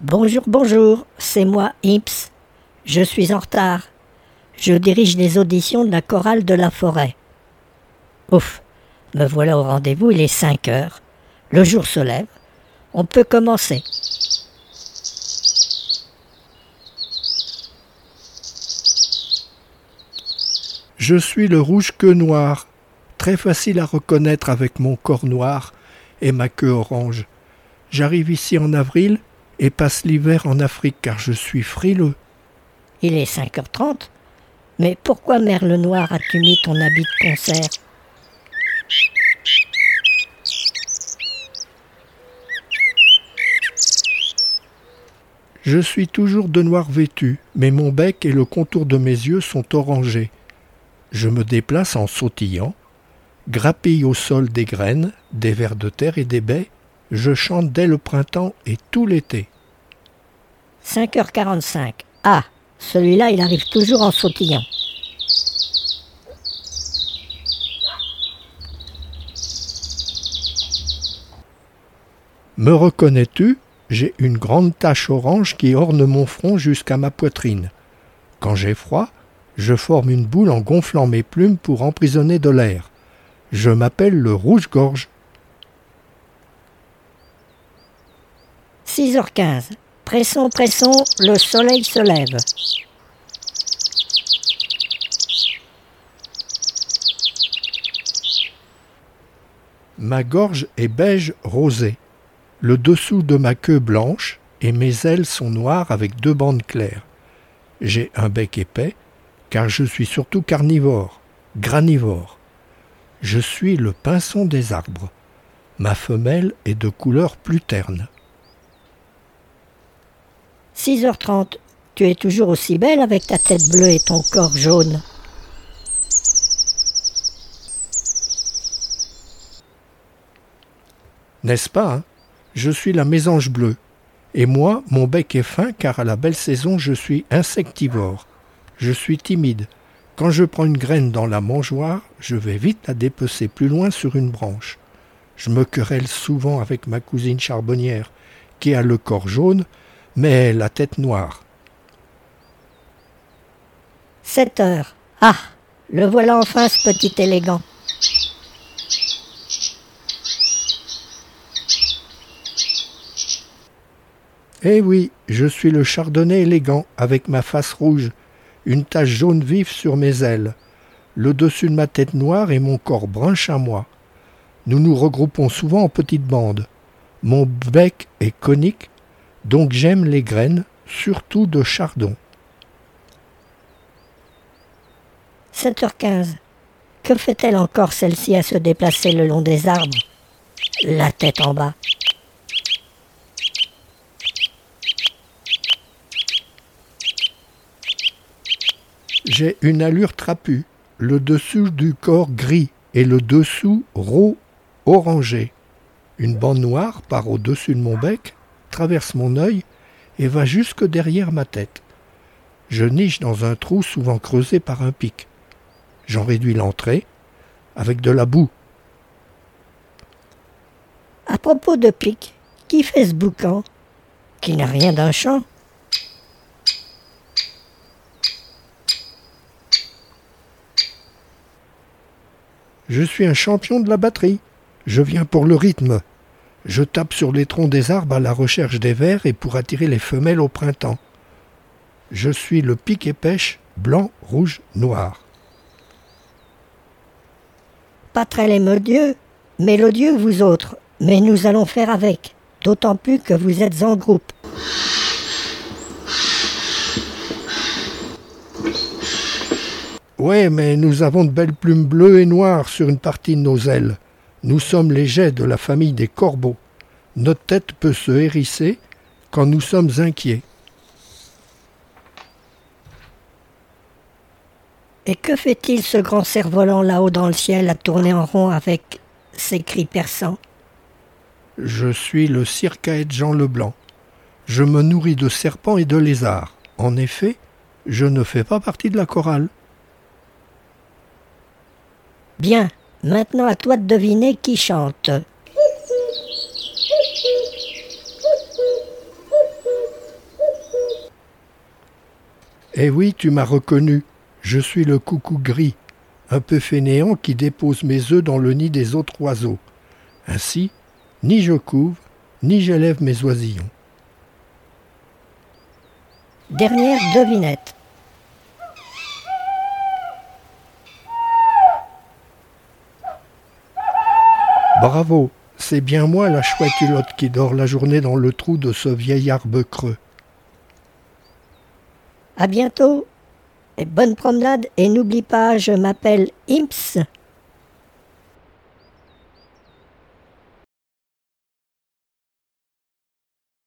Bonjour, bonjour, c'est moi, Imps. Je suis en retard. Je dirige les auditions de la chorale de la forêt. Ouf, me voilà au rendez-vous, il est 5 heures. Le jour se lève. On peut commencer. Je suis le rouge queue noir, très facile à reconnaître avec mon corps noir et ma queue orange. J'arrive ici en avril et passe l'hiver en Afrique car je suis frileux. Il est 5h30. Mais pourquoi, Merle Noir, as-tu mis ton habit de concert? Je suis toujours de noir vêtu, mais mon bec et le contour de mes yeux sont orangés. Je me déplace en sautillant, grappille au sol des graines, des vers de terre et des baies, je chante dès le printemps et tout l'été. 5h45. Ah, celui-là, il arrive toujours en sautillant. Me reconnais-tu? J'ai une grande tache orange qui orne mon front jusqu'à ma poitrine. Quand j'ai froid, je forme une boule en gonflant mes plumes pour emprisonner de l'air. Je m'appelle le rouge-gorge. 6h15. Pressons, pressons, le soleil se lève. Ma gorge est beige rosé, le dessous de ma queue blanche et mes ailes sont noires avec deux bandes claires. J'ai un bec épais, car je suis surtout carnivore, granivore. Je suis le pinson des arbres. Ma femelle est de couleur plus terne. 6h30. Tu es toujours aussi belle avec ta tête bleue et ton corps jaune. N'est-ce pas hein? Je suis la mésange bleue. Et moi, mon bec est fin car à la belle saison je suis insectivore. Je suis timide. Quand je prends une graine dans la mangeoire, je vais vite la dépecer plus loin sur une branche. Je me querelle souvent avec ma cousine charbonnière, qui a le corps jaune, mais la tête noire. 7 heures. Ah, le voilà enfin ce petit élégant. Eh oui, je suis le chardonnay élégant, avec ma face rouge, une tache jaune vive sur mes ailes, le dessus de ma tête noire et mon corps brun chamois. Nous nous regroupons souvent en petites bandes. Mon bec est conique, donc j'aime les graines, surtout de chardon. 7h15. Que fait-elle encore celle-ci à se déplacer le long des arbres? La tête en bas. J'ai une allure trapue, le dessous du corps gris et le dessous roux orangé. Une bande noire part au-dessus de mon bec, traverse mon œil et va jusque derrière ma tête. Je niche dans un trou souvent creusé par un pic. J'en réduis l'entrée avec de la boue. À propos de pic, qui fait ce boucan Qui n'a rien d'un champ? Je suis un champion de la batterie. Je viens pour le rythme. Je tape sur les troncs des arbres à la recherche des vers et pour attirer les femelles au printemps. Je suis le pic et pêche blanc, rouge, noir. Pas très mélodieux, mélodieux vous autres, mais nous allons faire avec, d'autant plus que vous êtes en groupe. Ouais, mais nous avons de belles plumes bleues et noires sur une partie de nos ailes. Nous sommes les jets de la famille des corbeaux. Notre tête peut se hérisser quand nous sommes inquiets. Et que fait-il ce grand cerf-volant là-haut dans le ciel à tourner en rond avec ses cris perçants? Je suis le circaète Jean Leblanc. Je me nourris de serpents et de lézards. En effet, je ne fais pas partie de la chorale. Bien, Maintenant à toi de deviner qui chante. Eh oui, tu m'as reconnu. Je suis le coucou gris, un peu fainéant qui dépose mes œufs dans le nid des autres oiseaux. Ainsi, ni je couve, ni j'élève mes oisillons. Dernière devinette. Bravo, c'est bien moi la chouette culotte qui dort la journée dans le trou de ce vieil arbre creux. À bientôt et bonne promenade et n'oublie pas, je m'appelle Imps.